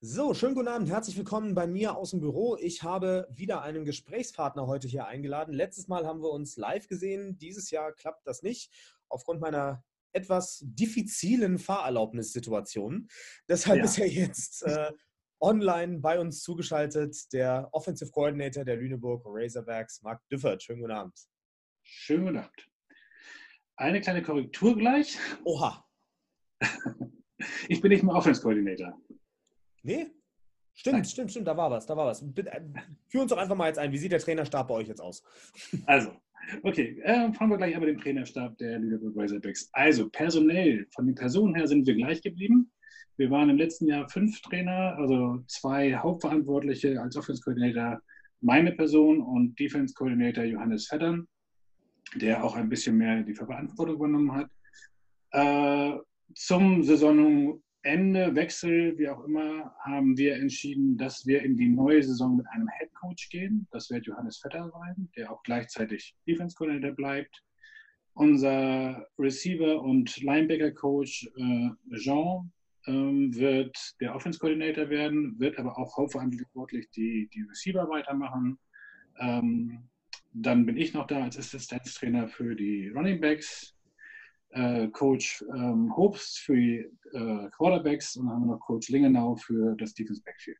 So, schönen guten Abend, herzlich willkommen bei mir aus dem Büro. Ich habe wieder einen Gesprächspartner heute hier eingeladen. Letztes Mal haben wir uns live gesehen, dieses Jahr klappt das nicht, aufgrund meiner etwas diffizilen Fahrerlaubnissituation. Deshalb ja. ist er jetzt äh, online bei uns zugeschaltet, der Offensive Coordinator der Lüneburg Razorbacks, Marc Düffert. Schönen guten Abend. Schönen guten Abend. Eine kleine Korrektur gleich. Oha. Ich bin nicht mehr Offense Coordinator. Nee? Stimmt, Nein. stimmt, stimmt, da war was, da war was. Äh, führ uns doch einfach mal jetzt ein. Wie sieht der Trainerstab bei euch jetzt aus? Also, okay, äh, fangen wir gleich aber den Trainerstab der Lüneburg Razorbacks. Also, personell, von den Personen her sind wir gleich geblieben. Wir waren im letzten Jahr fünf Trainer, also zwei Hauptverantwortliche als Offense Coordinator, meine Person und Defense Coordinator Johannes Feddern der auch ein bisschen mehr die Verantwortung übernommen hat. Äh, zum Saisonende, Wechsel, wie auch immer, haben wir entschieden, dass wir in die neue Saison mit einem Head Coach gehen. Das wird Johannes Vetter sein, der auch gleichzeitig Defense Coordinator bleibt. Unser Receiver und Linebacker Coach äh, Jean ähm, wird der Offense Coordinator werden, wird aber auch hauptverantwortlich die, die Receiver weitermachen. Ähm, dann bin ich noch da als Assistenztrainer für die Running Backs, äh, Coach ähm, Hobst für die äh, Quarterbacks und dann haben wir noch Coach Lingenau für das Defense Backfield.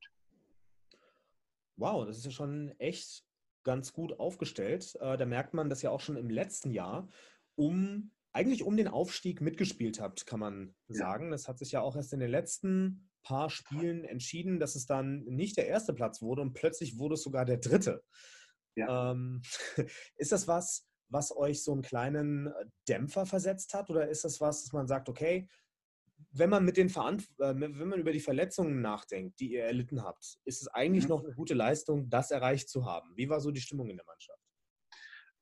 Wow, das ist ja schon echt ganz gut aufgestellt. Äh, da merkt man, dass ihr auch schon im letzten Jahr um eigentlich um den Aufstieg mitgespielt habt, kann man sagen. Ja. Das hat sich ja auch erst in den letzten paar Spielen entschieden, dass es dann nicht der erste Platz wurde und plötzlich wurde es sogar der dritte. Ja. Ähm, ist das was, was euch so einen kleinen äh, Dämpfer versetzt hat? Oder ist das was, dass man sagt, okay, wenn man mit den Verant äh, wenn man über die Verletzungen nachdenkt, die ihr erlitten habt, ist es eigentlich mhm. noch eine gute Leistung, das erreicht zu haben? Wie war so die Stimmung in der Mannschaft?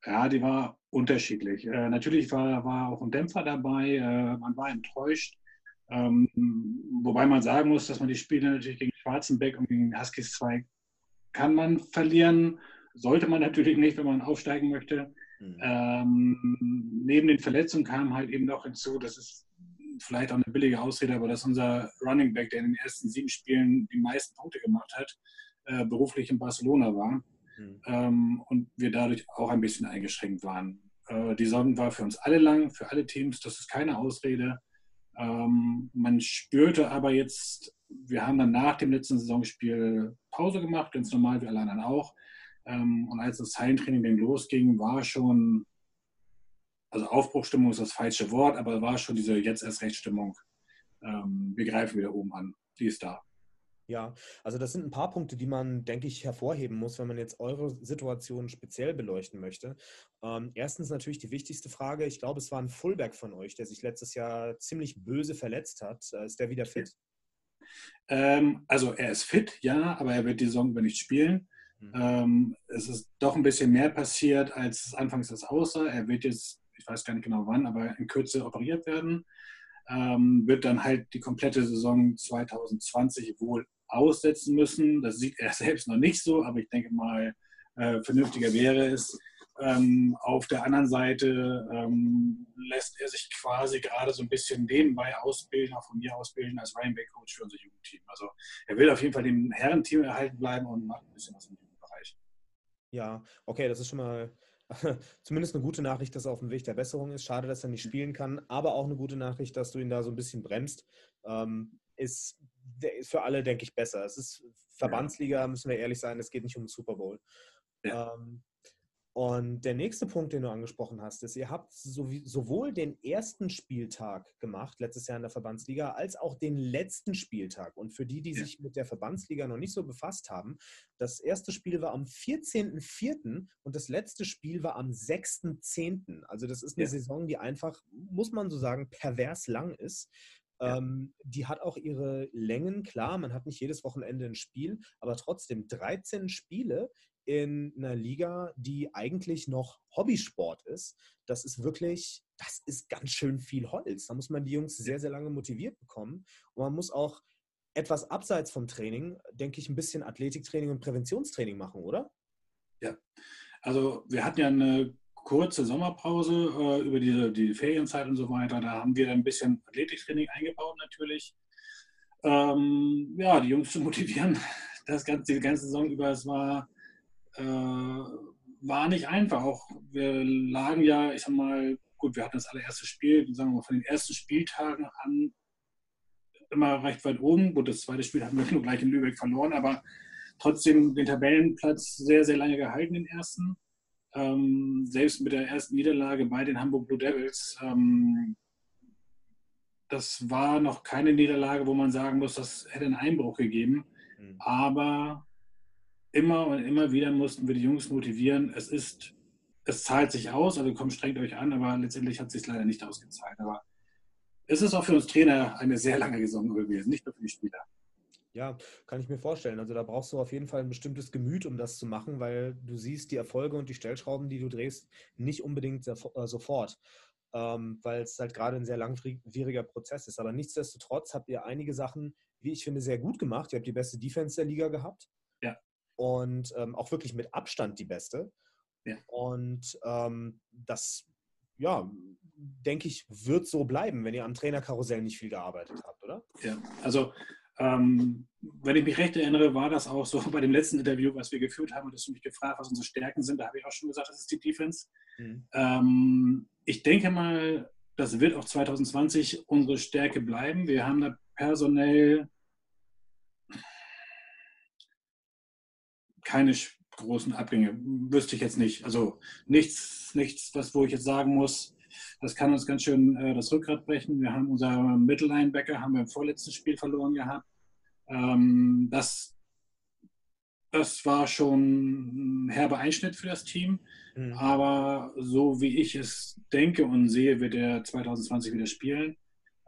Ja, die war unterschiedlich. Äh, natürlich war, war auch ein Dämpfer dabei. Äh, man war enttäuscht. Ähm, wobei man sagen muss, dass man die Spiele natürlich gegen Schwarzenbeck und gegen Huskies 2 kann man verlieren. Sollte man natürlich nicht, wenn man aufsteigen möchte. Mhm. Ähm, neben den Verletzungen kam halt eben noch hinzu, das ist vielleicht auch eine billige Ausrede, aber dass unser Running Back, der in den ersten sieben Spielen die meisten Punkte gemacht hat, äh, beruflich in Barcelona war mhm. ähm, und wir dadurch auch ein bisschen eingeschränkt waren. Äh, die Saison war für uns alle lang, für alle Teams, das ist keine Ausrede. Ähm, man spürte aber jetzt, wir haben dann nach dem letzten Saisonspiel Pause gemacht, ganz normal wie alle anderen auch. Ähm, und als das Hallentraining dann losging, war schon, also Aufbruchstimmung ist das falsche Wort, aber war schon diese jetzt erst Rechtsstimmung. Ähm, wir greifen wieder oben an. Die ist da. Ja, also das sind ein paar Punkte, die man, denke ich, hervorheben muss, wenn man jetzt eure Situation speziell beleuchten möchte. Ähm, erstens natürlich die wichtigste Frage. Ich glaube, es war ein Fullback von euch, der sich letztes Jahr ziemlich böse verletzt hat. Äh, ist der wieder fit? Ähm, also er ist fit, ja, aber er wird die Saison über nicht spielen. Mhm. Ähm, es ist doch ein bisschen mehr passiert, als es anfangs das aussah. Er wird jetzt, ich weiß gar nicht genau wann, aber in Kürze operiert werden. Ähm, wird dann halt die komplette Saison 2020 wohl aussetzen müssen. Das sieht er selbst noch nicht so, aber ich denke mal, äh, vernünftiger wäre es. Ähm, auf der anderen Seite ähm, lässt er sich quasi gerade so ein bisschen nebenbei ausbilden, auch von mir ausbilden als Ryan Bay Coach für unser Jugendteam. Also er will auf jeden Fall dem Herrenteam erhalten bleiben und macht ein bisschen was im Jugendbereich. Ja, okay, das ist schon mal zumindest eine gute Nachricht, dass er auf dem Weg der Besserung ist. Schade, dass er nicht spielen kann, aber auch eine gute Nachricht, dass du ihn da so ein bisschen bremst. Ähm, ist, ist für alle, denke ich, besser. Es ist Verbandsliga, müssen wir ehrlich sein, es geht nicht um den Super Bowl. Ja. Ähm, und der nächste Punkt, den du angesprochen hast, ist, ihr habt sowohl den ersten Spieltag gemacht, letztes Jahr in der Verbandsliga, als auch den letzten Spieltag. Und für die, die ja. sich mit der Verbandsliga noch nicht so befasst haben, das erste Spiel war am 14.04. und das letzte Spiel war am 6.10. Also das ist eine ja. Saison, die einfach, muss man so sagen, pervers lang ist. Ja. Ähm, die hat auch ihre Längen, klar, man hat nicht jedes Wochenende ein Spiel, aber trotzdem 13 Spiele in einer Liga, die eigentlich noch Hobbysport ist. Das ist wirklich, das ist ganz schön viel Holz. Da muss man die Jungs sehr, sehr lange motiviert bekommen. Und man muss auch etwas abseits vom Training, denke ich, ein bisschen Athletiktraining und Präventionstraining machen, oder? Ja, also wir hatten ja eine kurze Sommerpause äh, über die, die Ferienzeit und so weiter. Da haben wir ein bisschen Athletiktraining eingebaut natürlich. Ähm, ja, die Jungs zu motivieren, das ganze, die ganze Saison über, es war, äh, war nicht einfach. Auch wir lagen ja, ich sag mal, gut, wir hatten das allererste Spiel, sagen wir mal, von den ersten Spieltagen an immer recht weit oben. Gut, das zweite Spiel hatten wir nur gleich in Lübeck verloren, aber trotzdem den Tabellenplatz sehr, sehr lange gehalten, den ersten. Ähm, selbst mit der ersten Niederlage bei den Hamburg Blue Devils, ähm, das war noch keine Niederlage, wo man sagen muss, das hätte einen Einbruch gegeben. Mhm. Aber immer und immer wieder mussten wir die Jungs motivieren. Es ist, es zahlt sich aus, also kommt strengt euch an, aber letztendlich hat es sich leider nicht ausgezahlt. Aber es ist auch für uns Trainer eine sehr lange Saison gewesen, nicht nur für die Spieler. Ja, kann ich mir vorstellen. Also da brauchst du auf jeden Fall ein bestimmtes Gemüt, um das zu machen, weil du siehst die Erfolge und die Stellschrauben, die du drehst, nicht unbedingt äh, sofort, ähm, weil es halt gerade ein sehr langwieriger Prozess ist. Aber nichtsdestotrotz habt ihr einige Sachen, wie ich finde, sehr gut gemacht. Ihr habt die beste Defense der Liga gehabt. Und ähm, auch wirklich mit Abstand die beste. Ja. Und ähm, das, ja, denke ich, wird so bleiben, wenn ihr am Trainerkarussell nicht viel gearbeitet habt, oder? Ja, also ähm, wenn ich mich recht erinnere, war das auch so bei dem letzten Interview, was wir geführt haben, und dass du mich gefragt, was unsere Stärken sind. Da habe ich auch schon gesagt, das ist die Defense. Mhm. Ähm, ich denke mal, das wird auch 2020 unsere Stärke bleiben. Wir haben da personell keine großen Abgänge. Wüsste ich jetzt nicht. Also nichts, nichts, was wo ich jetzt sagen muss, das kann uns ganz schön äh, das Rückgrat brechen. Wir haben unser Mittellinebacker haben wir im vorletzten Spiel verloren gehabt. Ähm, das, das war schon ein herber Einschnitt für das Team. Mhm. Aber so wie ich es denke und sehe, wird er 2020 wieder spielen.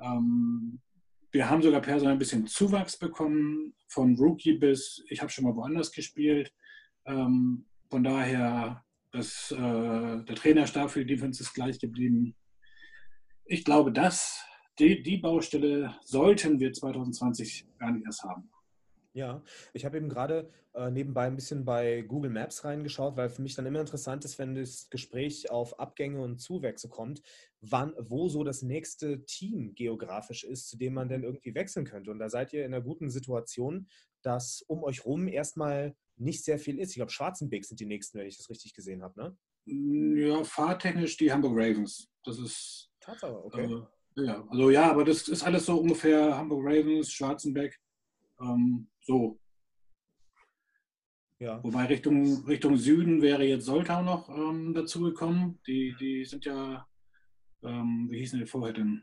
Ähm, wir haben sogar personell ein bisschen Zuwachs bekommen, von Rookie bis, ich habe schon mal woanders gespielt. Ähm, von daher das, äh, der Trainerstab für die Defense ist gleich geblieben. Ich glaube, dass die, die Baustelle sollten wir 2020 gar nicht erst haben. Ja, ich habe eben gerade äh, nebenbei ein bisschen bei Google Maps reingeschaut, weil für mich dann immer interessant ist, wenn das Gespräch auf Abgänge und Zuwächse kommt, wann, wo so das nächste Team geografisch ist, zu dem man denn irgendwie wechseln könnte. Und da seid ihr in einer guten Situation, dass um euch rum erstmal nicht sehr viel ist. Ich glaube, Schwarzenbeek sind die nächsten, wenn ich das richtig gesehen habe, ne? Ja, fahrtechnisch die Hamburg Ravens. Das ist. Tatsache, okay. Äh, ja, also ja, aber das ist alles so ungefähr Hamburg Ravens, Schwarzenbeck, ähm, so. Ja. Wobei Richtung, Richtung Süden wäre jetzt Soltau noch ähm, dazugekommen. Die, die sind ja, ähm, wie hießen die vorher denn?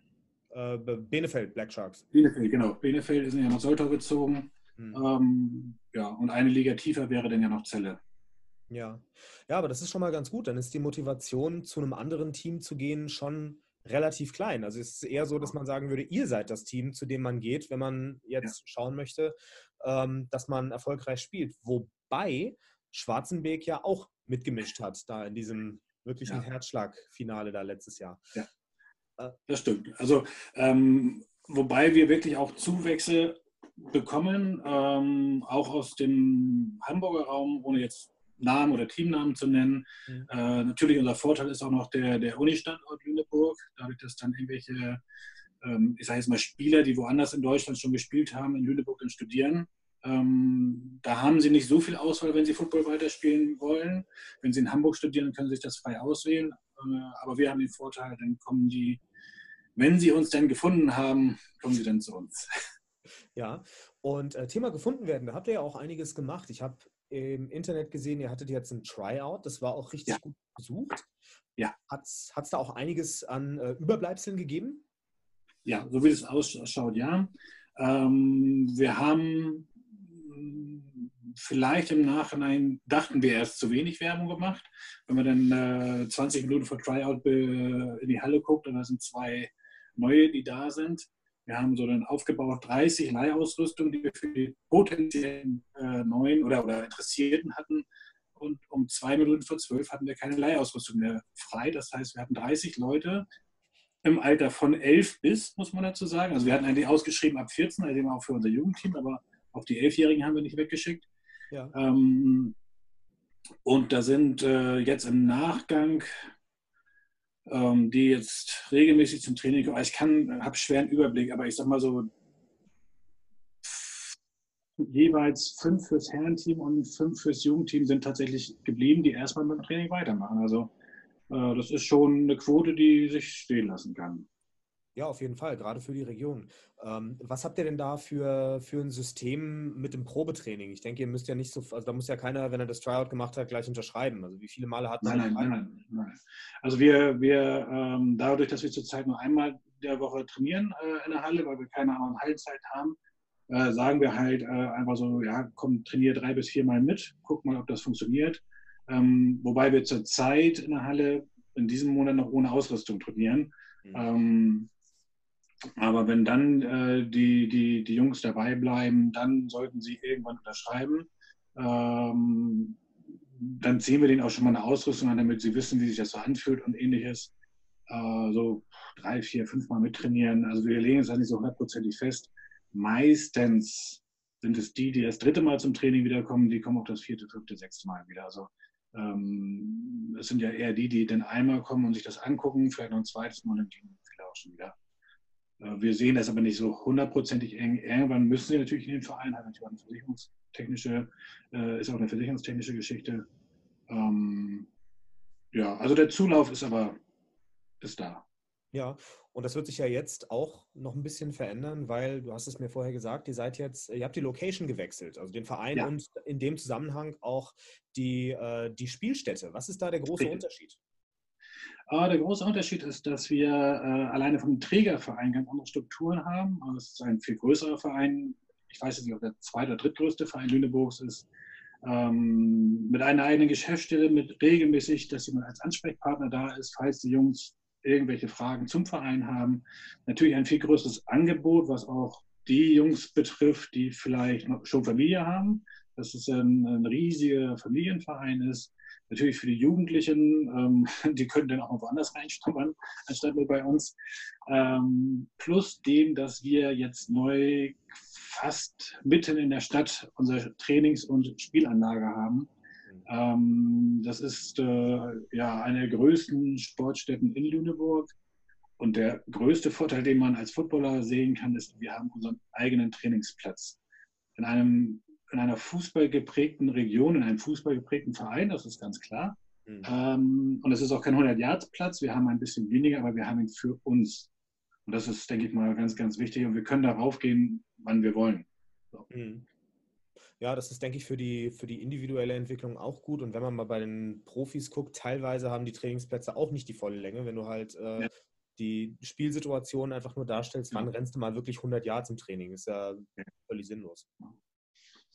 Äh, Benefeld, Black Sharks. Benefeld, genau. Benefeld sind ja nach Soltau gezogen. Mhm. Ähm, ja, und eine Liga tiefer wäre dann ja noch Zelle. Ja. ja, aber das ist schon mal ganz gut. Dann ist die Motivation, zu einem anderen Team zu gehen, schon relativ klein. Also es ist eher so, dass man sagen würde, ihr seid das Team, zu dem man geht, wenn man jetzt ja. schauen möchte, ähm, dass man erfolgreich spielt. Wobei Schwarzenbeek ja auch mitgemischt hat, da in diesem wirklichen ja. Herzschlagfinale da letztes Jahr. Ja, äh, das stimmt. Also ähm, wobei wir wirklich auch Zuwächse bekommen, ähm, auch aus dem Hamburger Raum, ohne jetzt Namen oder Teamnamen zu nennen. Mhm. Äh, natürlich unser Vorteil ist auch noch der, der Uni-Standort Lüneburg, dadurch, dass dann irgendwelche, ähm, ich sage jetzt mal Spieler, die woanders in Deutschland schon gespielt haben, in Lüneburg dann studieren. Ähm, da haben sie nicht so viel Auswahl, wenn sie Football weiterspielen wollen. Wenn sie in Hamburg studieren, können sie sich das frei auswählen. Äh, aber wir haben den Vorteil, dann kommen die, wenn sie uns dann gefunden haben, kommen sie dann zu uns. Ja, und äh, Thema gefunden werden, da habt ihr ja auch einiges gemacht. Ich habe im Internet gesehen, ihr hattet jetzt ein Tryout, das war auch richtig ja. gut besucht. Ja. Hat es da auch einiges an äh, Überbleibseln gegeben? Ja, so wie es ausschaut, ja. Ähm, wir haben hm, vielleicht im Nachhinein dachten wir erst zu wenig Werbung gemacht. Wenn man dann äh, 20 Minuten vor Tryout in die Halle guckt und da sind zwei neue, die da sind, wir haben so dann aufgebaut 30 Leihausrüstungen, die wir für die potenziellen äh, Neuen oder, oder Interessierten hatten. Und um zwei Minuten vor zwölf hatten wir keine Leihausrüstung mehr frei. Das heißt, wir hatten 30 Leute im Alter von 11 bis, muss man dazu sagen. Also wir hatten eigentlich ausgeschrieben ab 14, also auch für unser Jugendteam, aber auch die Elfjährigen haben wir nicht weggeschickt. Ja. Ähm, und da sind äh, jetzt im Nachgang ähm, die jetzt regelmäßig zum Training kommen. Ich kann, habe schweren Überblick, aber ich sag mal so, jeweils fünf fürs Herrenteam und fünf fürs Jugendteam sind tatsächlich geblieben, die erstmal mit dem Training weitermachen. Also äh, das ist schon eine Quote, die sich stehen lassen kann. Ja, auf jeden Fall, gerade für die Region. Ähm, was habt ihr denn da für, für ein System mit dem Probetraining? Ich denke, ihr müsst ja nicht so, also da muss ja keiner, wenn er das Tryout gemacht hat, gleich unterschreiben. Also wie viele Male hat man? Nein, nein, nein, nein, Also wir, wir ähm, dadurch, dass wir zurzeit nur einmal der Woche trainieren äh, in der Halle, weil wir keine anderen Hallenzeit haben, äh, sagen wir halt äh, einfach so, ja, komm, trainier drei bis vier Mal mit, guck mal, ob das funktioniert. Ähm, wobei wir zurzeit in der Halle in diesem Monat noch ohne Ausrüstung trainieren. Mhm. Aber wenn dann äh, die, die, die Jungs dabei bleiben, dann sollten sie irgendwann unterschreiben. Ähm, dann ziehen wir denen auch schon mal eine Ausrüstung an, damit sie wissen, wie sich das so anfühlt und ähnliches. Äh, so drei, vier, fünf Mal mittrainieren. Also wir legen es halt nicht so hundertprozentig fest. Meistens sind es die, die das dritte Mal zum Training wiederkommen, die kommen auch das vierte, fünfte, sechste Mal wieder. Also ähm, es sind ja eher die, die dann einmal kommen und sich das angucken, vielleicht noch ein zweites Mal und dann viele auch schon wieder. Äh, wir sehen das aber nicht so hundertprozentig eng. Irgendwann müssen sie natürlich in den Verein, hat natürlich eine versicherungstechnische, äh, ist auch eine versicherungstechnische Geschichte. Ähm, ja, also der Zulauf ist aber ist da. Ja, und das wird sich ja jetzt auch noch ein bisschen verändern, weil du hast es mir vorher gesagt, ihr seid jetzt, ihr habt die Location gewechselt, also den Verein ja. und in dem Zusammenhang auch die, äh, die Spielstätte. Was ist da der große Richtig. Unterschied? Aber der große Unterschied ist, dass wir äh, alleine vom Trägerverein ganz andere Strukturen haben. Also es ist ein viel größerer Verein. Ich weiß jetzt nicht, ob der zweite oder drittgrößte Verein Lüneburgs ist. Ähm, mit einer eigenen Geschäftsstelle, mit regelmäßig, dass jemand als Ansprechpartner da ist, falls die Jungs irgendwelche Fragen zum Verein haben. Natürlich ein viel größeres Angebot, was auch die Jungs betrifft, die vielleicht schon Familie haben. Dass es ein, ein riesiger Familienverein ist natürlich für die Jugendlichen, ähm, die können dann auch noch woanders reinstummern, anstatt nur bei uns. Ähm, plus dem, dass wir jetzt neu fast mitten in der Stadt unsere Trainings- und Spielanlage haben. Ähm, das ist äh, ja eine der größten Sportstätten in Lüneburg. Und der größte Vorteil, den man als Footballer sehen kann, ist, wir haben unseren eigenen Trainingsplatz. In einem in einer fußballgeprägten Region, in einem fußballgeprägten Verein, das ist ganz klar. Mhm. Ähm, und es ist auch kein 100-Yards-Platz, wir haben ein bisschen weniger, aber wir haben ihn für uns. Und das ist, denke ich mal, ganz, ganz wichtig. Und wir können darauf gehen, wann wir wollen. So. Mhm. Ja, das ist, denke ich, für die, für die individuelle Entwicklung auch gut. Und wenn man mal bei den Profis guckt, teilweise haben die Trainingsplätze auch nicht die volle Länge. Wenn du halt äh, ja. die Spielsituation einfach nur darstellst, wann rennst du mal wirklich 100 Yards im Training? Ist ja völlig sinnlos.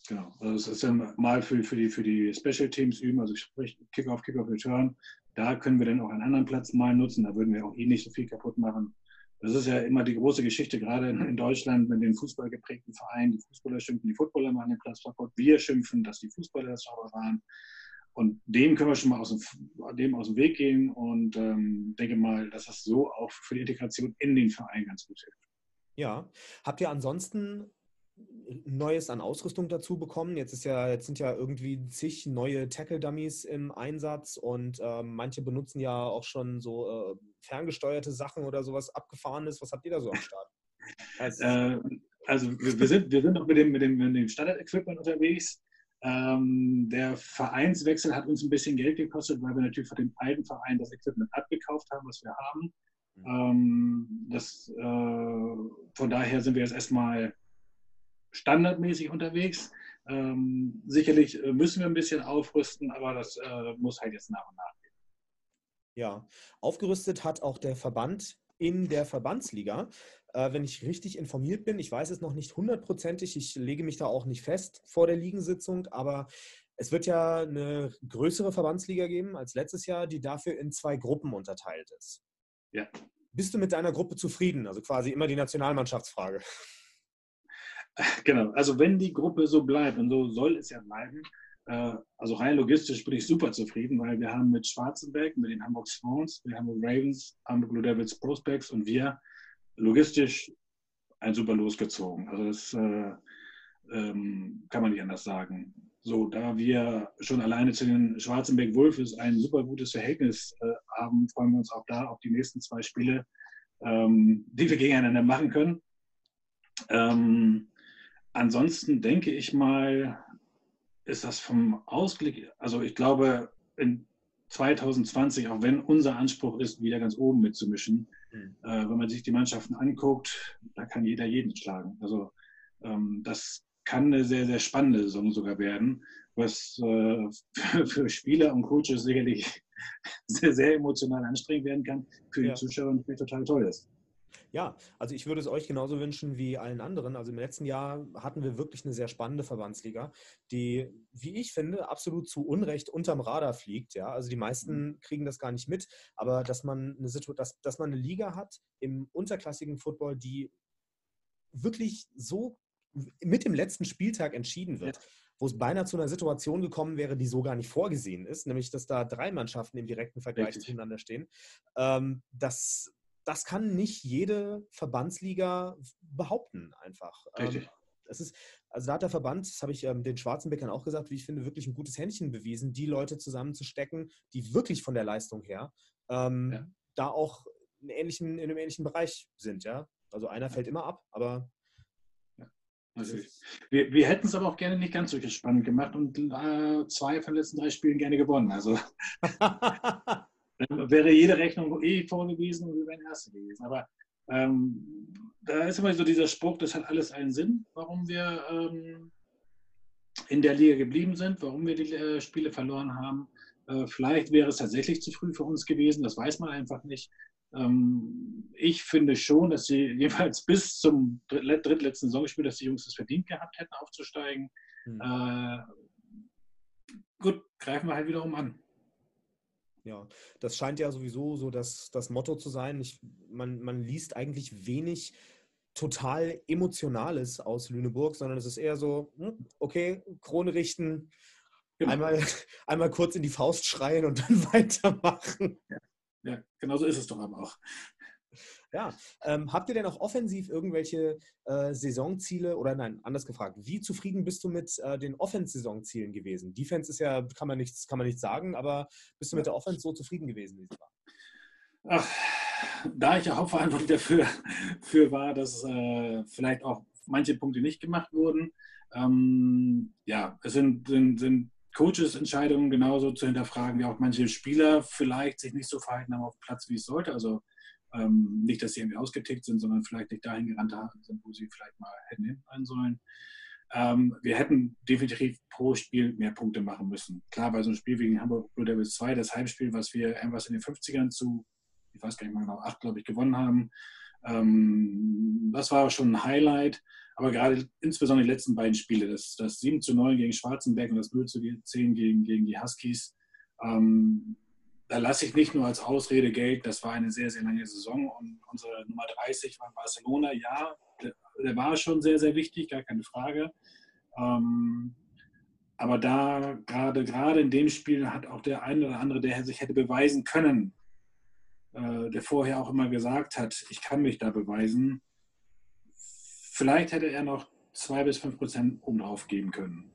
Genau. Also es ist dann mal für, für, die, für die Special Teams üben, also sprich Kickoff, Kickoff, Return. Da können wir dann auch einen anderen Platz mal nutzen. Da würden wir auch eh nicht so viel kaputt machen. Das ist ja immer die große Geschichte, gerade in, Deutschland mit den fußballgeprägten Vereinen. Die Fußballer schimpfen, die Footballer machen den Platz kaputt. Wir schimpfen, dass die Fußballer das sauber waren. Und dem können wir schon mal aus dem, dem aus dem Weg gehen und ähm, denke mal, dass das so auch für die Integration in den Verein ganz gut hilft. Ja. Habt ihr ansonsten Neues an Ausrüstung dazu bekommen. Jetzt ist ja, jetzt sind ja irgendwie zig neue Tackle-Dummies im Einsatz und äh, manche benutzen ja auch schon so äh, ferngesteuerte Sachen oder sowas abgefahrenes. Was habt ihr da so am Start? Also, äh, also wir, wir, sind, wir sind noch mit dem, mit dem, mit dem Standard-Equipment unterwegs. Ähm, der Vereinswechsel hat uns ein bisschen Geld gekostet, weil wir natürlich von dem alten Verein das Equipment abgekauft haben, was wir haben. Mhm. Ähm, das, äh, von daher sind wir jetzt erstmal standardmäßig unterwegs. Ähm, sicherlich äh, müssen wir ein bisschen aufrüsten, aber das äh, muss halt jetzt nach und nach gehen. Ja, aufgerüstet hat auch der Verband in der Verbandsliga. Äh, wenn ich richtig informiert bin, ich weiß es noch nicht hundertprozentig, ich lege mich da auch nicht fest vor der Ligensitzung, aber es wird ja eine größere Verbandsliga geben als letztes Jahr, die dafür in zwei Gruppen unterteilt ist. Ja. Bist du mit deiner Gruppe zufrieden? Also quasi immer die Nationalmannschaftsfrage. Genau, also wenn die Gruppe so bleibt und so soll es ja bleiben, äh, also rein logistisch bin ich super zufrieden, weil wir haben mit Schwarzenberg, mit den Hamburg Swans, wir haben mit Ravens, Hamburg Blue Devils Prospects und wir logistisch ein super losgezogen. Also das äh, ähm, kann man nicht anders sagen. So, da wir schon alleine zu den Schwarzenberg Wolves ein super gutes Verhältnis äh, haben, freuen wir uns auch da auf die nächsten zwei Spiele, ähm, die wir gegeneinander machen können. Ähm, ansonsten denke ich mal, ist das vom Ausblick, also ich glaube, in 2020, auch wenn unser Anspruch ist, wieder ganz oben mitzumischen, mhm. äh, wenn man sich die Mannschaften anguckt, da kann jeder jeden schlagen. Also ähm, das kann eine sehr, sehr spannende Saison sogar werden, was äh, für, für, Spieler und Coaches sicherlich sehr, sehr emotional anstrengend werden kann, für ja. die Zuschauer natürlich total toll ist. Ja, also ich würde es euch genauso wünschen wie allen anderen. Also im letzten Jahr hatten wir wirklich eine sehr spannende Verbandsliga, die, wie ich finde, absolut zu Unrecht unterm Radar fliegt. Ja, also die meisten mhm. kriegen das gar nicht mit, aber dass man eine Situation, dass, dass man eine Liga hat im unterklassigen Football, die wirklich so mit dem letzten Spieltag entschieden wird. Ja wo es beinahe zu einer Situation gekommen wäre, die so gar nicht vorgesehen ist, nämlich dass da drei Mannschaften im direkten Vergleich Richtig. zueinander stehen. Ähm, das, das kann nicht jede Verbandsliga behaupten, einfach. Ähm, Richtig. Es ist, also da hat der Verband, das habe ich ähm, den Schwarzenbeckern auch gesagt, wie ich finde, wirklich ein gutes Händchen bewiesen, die Leute zusammenzustecken, die wirklich von der Leistung her ähm, ja. da auch in, ähnlichen, in einem ähnlichen Bereich sind, ja. Also einer fällt immer ab, aber also wir, wir hätten es aber auch gerne nicht ganz so spannend gemacht und äh, zwei von den letzten drei Spielen gerne gewonnen. Also wäre jede Rechnung eh vorgewiesen und wir wären Erste gewesen. Aber ähm, da ist immer so dieser Spruch, das hat alles einen Sinn, warum wir ähm, in der Liga geblieben sind, warum wir die äh, Spiele verloren haben. Äh, vielleicht wäre es tatsächlich zu früh für uns gewesen, das weiß man einfach nicht. Ähm, ich finde schon, dass sie jeweils bis zum drittletzten Saisonspiel, dass die Jungs es verdient gehabt hätten, aufzusteigen. Mhm. Äh, gut, greifen wir halt wiederum an. Ja, das scheint ja sowieso so das, das Motto zu sein. Ich, man, man liest eigentlich wenig total Emotionales aus Lüneburg, sondern es ist eher so, hm, okay, Krone richten, genau. einmal, einmal kurz in die Faust schreien und dann weitermachen. Ja. Ja, genau so ist es doch aber auch. Ja, ähm, habt ihr denn auch offensiv irgendwelche äh, Saisonziele oder nein, anders gefragt, wie zufrieden bist du mit äh, den Offense-Saisonzielen gewesen? Defense ist ja, kann man nichts, kann man nichts sagen, aber bist du mit der Offense so zufrieden gewesen, wie sie war? Ach, da ich ja hauptverantwortlich dafür für war, dass äh, vielleicht auch manche Punkte nicht gemacht wurden, ähm, ja, es sind, sind, sind Coaches Entscheidungen genauso zu hinterfragen, wie auch manche Spieler vielleicht sich nicht so verhalten haben auf dem Platz, wie es sollte. Also ähm, nicht, dass sie irgendwie ausgetickt sind, sondern vielleicht nicht dahin gerannt sind, wo sie vielleicht mal hätten hinrennen sollen. Ähm, wir hätten definitiv pro Spiel mehr Punkte machen müssen. Klar, bei so einem Spiel gegen Hamburg Blue Devils 2, das Heimspiel, was wir irgendwas in den 50ern zu, ich weiß gar nicht mal genau, 8, glaube ich, gewonnen haben, ähm, das war schon ein Highlight. Aber gerade insbesondere die letzten beiden Spiele, das, das 7 zu 9 gegen Schwarzenberg und das 0 zu 10 gegen, gegen die Huskies, ähm, da lasse ich nicht nur als Ausrede Geld, das war eine sehr, sehr lange Saison und unsere Nummer 30 war Barcelona, ja, der, der war schon sehr, sehr wichtig, gar keine Frage. Ähm, aber da gerade, gerade in dem Spiel hat auch der eine oder andere, der sich hätte beweisen können, äh, der vorher auch immer gesagt hat, ich kann mich da beweisen, vielleicht hätte er noch zwei bis fünf Prozent obendrauf geben können.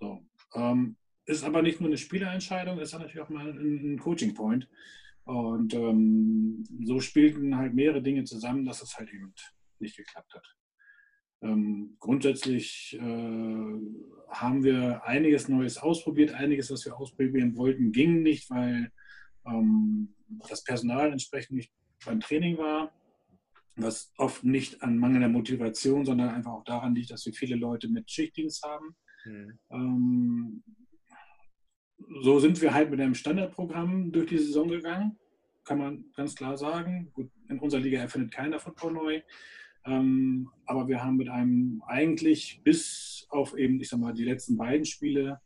So. Ähm, ist aber nicht nur eine Spielerentscheidung, ist natürlich auch mal ein, ein Coaching Point. Und ähm, so spielten halt mehrere Dinge zusammen, dass es halt eben nicht geklappt hat. Ähm, grundsätzlich äh, haben wir einiges Neues ausprobiert, einiges, was wir ausprobieren wollten, ging nicht, weil ähm, das Personal entsprechend nicht beim Training war, was oft nicht an mangelnder Motivation, sondern einfach auch daran liegt, dass wir viele Leute mit Schichtdienst haben. Mhm. Ähm, so sind wir halt mit einem Standardprogramm durch die Saison gegangen, kann man ganz klar sagen. Gut, in unserer Liga erfindet keiner Football neu. Ähm, aber wir haben mit einem eigentlich bis auf eben, ich sag mal, die letzten beiden Spiele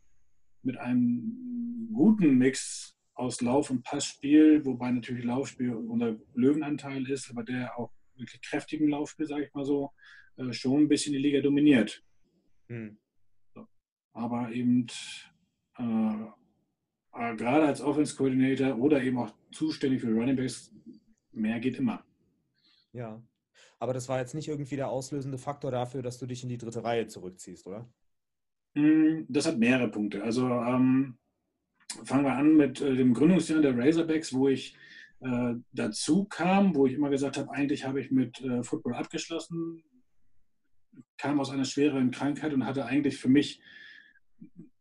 mit einem guten Mix aus Lauf- und Passspiel, wobei natürlich Laufspiel unser Löwenanteil ist, aber der auch wirklich kräftigen Laufspiel, sage ich mal so, äh, schon ein bisschen die Liga dominiert. Hm. So. Aber eben äh, äh, gerade als Offense Coordinator oder eben auch zuständig für Running Backs, mehr geht immer. Ja, aber das war jetzt nicht irgendwie der auslösende Faktor dafür, dass du dich in die dritte Reihe zurückziehst, oder? Hm, das hat mehrere Punkte. Also ähm, fangen wir an mit äh, dem Gründungsjahr der Razorbacks, wo ich äh, dazu kam, wo ich immer gesagt habe, eigentlich habe ich mit äh, Football abgeschlossen, kam aus einer schweren Krankheit und hatte eigentlich für mich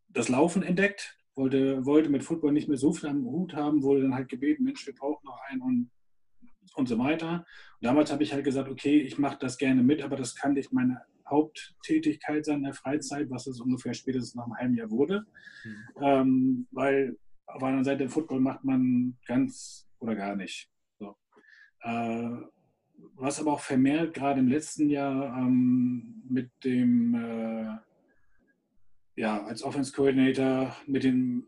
das Laufen entdeckt, wollte, wollte mit Football nicht mehr so viel am Hut haben, wurde dann halt gebeten, Mensch, wir brauchen noch einen und, und so weiter. Und damals habe ich halt gesagt, okay, ich mache das gerne mit, aber das kann nicht meine Haupttätigkeit sein in der Freizeit, was es ungefähr spätestens nach einem halben Jahr wurde. Mhm. Ähm, weil auf einer Seite Football macht man ganz oder gar nicht. So. Äh, was aber auch vermehrt gerade im letzten Jahr ähm, mit dem, äh, ja, als Offense Coordinator mit dem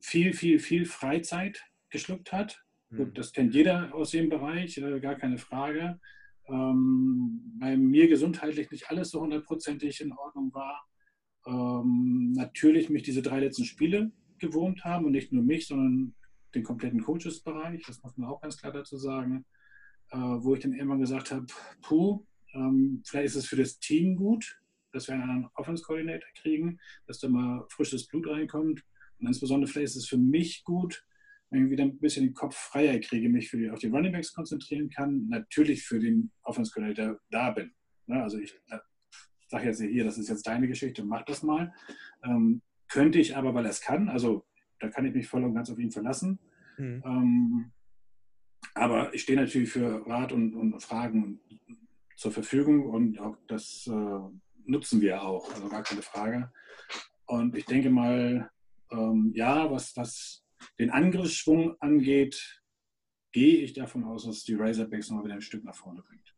viel, viel, viel Freizeit geschluckt hat. Mhm. Gut, das kennt jeder aus dem Bereich, äh, gar keine Frage. Ähm, bei mir gesundheitlich nicht alles so hundertprozentig in Ordnung war. Ähm, natürlich mich diese drei letzten Spiele gewohnt haben und nicht nur mich, sondern den kompletten Coaches-Bereich, das muss man auch ganz klar dazu sagen, äh, wo ich dann irgendwann gesagt habe, puh, ähm, vielleicht ist es für das Team gut, dass wir einen anderen Offense-Coordinator kriegen, dass da mal frisches Blut reinkommt und insbesondere vielleicht ist es für mich gut, wenn ich wieder ein bisschen den Kopf freier kriege, mich für die, auf die Running Backs konzentrieren kann, natürlich für den Offense Coordinator da bin. Ne? Also ich äh, sage jetzt hier, das ist jetzt deine Geschichte, mach das mal. Ähm, könnte ich aber, weil er es kann, also da kann ich mich voll und ganz auf ihn verlassen. Mhm. Ähm, aber ich stehe natürlich für Rat und, und, Fragen zur Verfügung und auch das äh, nutzen wir auch, also gar keine Frage. Und ich denke mal, ähm, ja, was, was den Angriffsschwung angeht, gehe ich davon aus, dass die Razorbacks noch wieder ein Stück nach vorne bringt.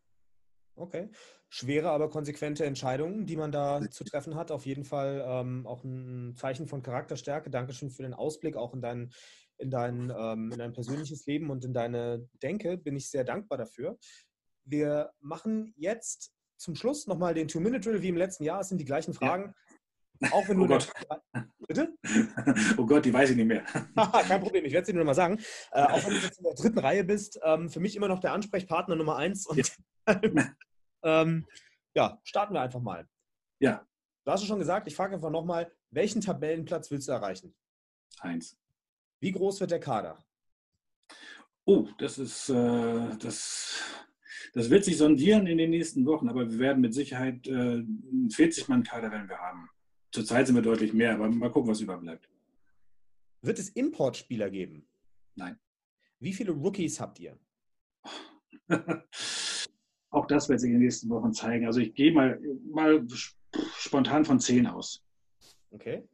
Okay. Schwere, aber konsequente Entscheidungen, die man da zu treffen hat. Auf jeden Fall ähm, auch ein Zeichen von Charakterstärke. Dankeschön für den Ausblick, auch in dein, in, dein, ähm, in dein persönliches Leben und in deine Denke. Bin ich sehr dankbar dafür. Wir machen jetzt zum Schluss nochmal den Two-Minute-Drill wie im letzten Jahr. Es sind die gleichen Fragen. Ja. Auch wenn du. Oh Gott. Bitte? Oh Gott, die weiß ich nicht mehr. Kein Problem, ich werde sie nur noch mal sagen. Äh, auch wenn du jetzt in der dritten Reihe bist, ähm, für mich immer noch der Ansprechpartner Nummer eins. Und ja. Ähm, ja, starten wir einfach mal. Ja. Du hast es schon gesagt, ich frage einfach nochmal, welchen Tabellenplatz willst du erreichen? Eins. Wie groß wird der Kader? Oh, das ist, äh, das, das wird sich sondieren in den nächsten Wochen, aber wir werden mit Sicherheit äh, einen 40-Mann-Kader werden wir haben. Zurzeit sind wir deutlich mehr, aber mal gucken, was überbleibt. Wird es Importspieler geben? Nein. Wie viele Rookies habt ihr? Auch das wird sich in den nächsten Wochen zeigen. Also ich gehe mal, mal spontan von 10 aus. Okay.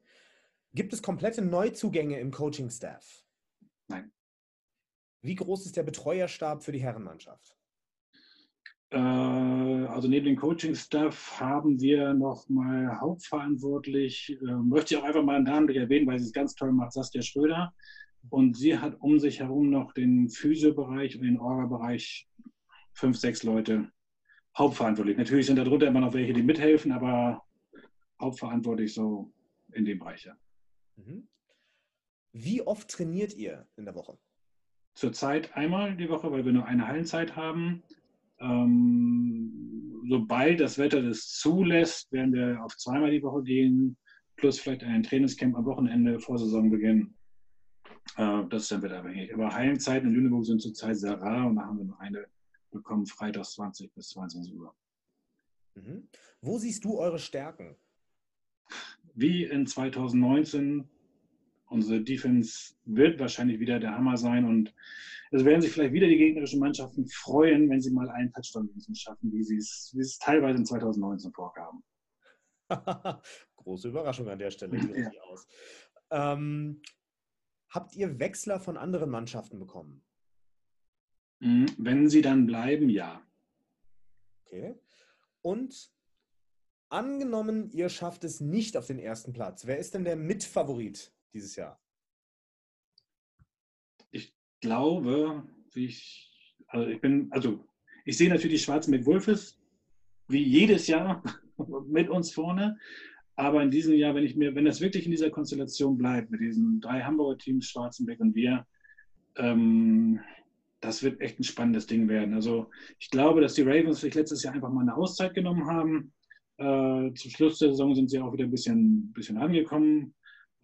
Gibt es komplette Neuzugänge im Coaching-Staff? Nein. Wie groß ist der Betreuerstab für die Herrenmannschaft? Äh, also neben dem Coaching-Staff haben wir noch mal hauptverantwortlich, äh, möchte ich auch einfach mal namentlich erwähnen, weil sie es ganz toll macht, Saskia Schröder. Und sie hat um sich herum noch den Physio-Bereich und den Orga-Bereich fünf, sechs Leute hauptverantwortlich. Natürlich sind darunter immer noch welche, die mithelfen, aber hauptverantwortlich so in dem Bereich. Ja. Mhm. Wie oft trainiert ihr in der Woche? Zurzeit einmal die Woche, weil wir nur eine Hallenzeit haben. Ähm, sobald das Wetter das zulässt, werden wir auf zweimal die Woche gehen, plus vielleicht ein Trainingscamp am Wochenende vor Saisonbeginn. Äh, das ist dann wieder abhängig. Aber Hallenzeiten in Lüneburg sind zurzeit sehr rar und da haben wir noch eine bekommen, freitags 20 bis 22 Uhr. Mhm. Wo siehst du eure Stärken? Wie in 2019. Unsere Defense wird wahrscheinlich wieder der Hammer sein und es werden sich vielleicht wieder die gegnerischen Mannschaften freuen, wenn sie mal einen Touchdown schaffen, wie sie es, teilweise in 2019 vorgaben. Große Überraschung an der Stelle. Ja. Ähm, habt ihr Wechsler von anderen Mannschaften bekommen? Mhm. Wenn sie dann bleiben, ja. Okay. Und angenommen, ihr schafft es nicht auf den ersten Platz, wer ist denn der Mitfavorit dieses Jahr? Ich glaube, ich, also ich bin, also ich sehe natürlich Schwarzen McWolfes wie jedes Jahr mit uns vorne. Aber in diesem Jahr, wenn ich mir, wenn das wirklich in dieser Konstellation bleibt, mit diesen drei Hamburger Teams, Schwarzenbeck und wir, ähm, das wird echt ein spannendes Ding werden. Also ich glaube, dass die Ravens sich letztes Jahr einfach mal eine Auszeit genommen haben, Äh, zum Schluss der Saison sind sie auch wieder ein bisschen, bisschen angekommen.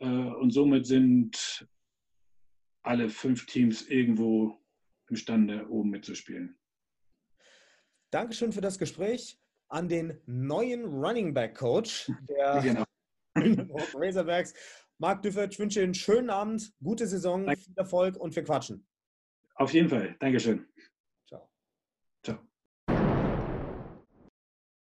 Äh, und somit sind alle fünf Teams irgendwo imstande, oben mitzuspielen. Dankeschön für das Gespräch an den neuen Running Back Coach der genau. Razorbacks. Marc Düffert, ich wünsche Ihnen einen schönen Abend, gute Saison, Danke. viel Erfolg und wir quatschen. Auf jeden Fall. Dankeschön.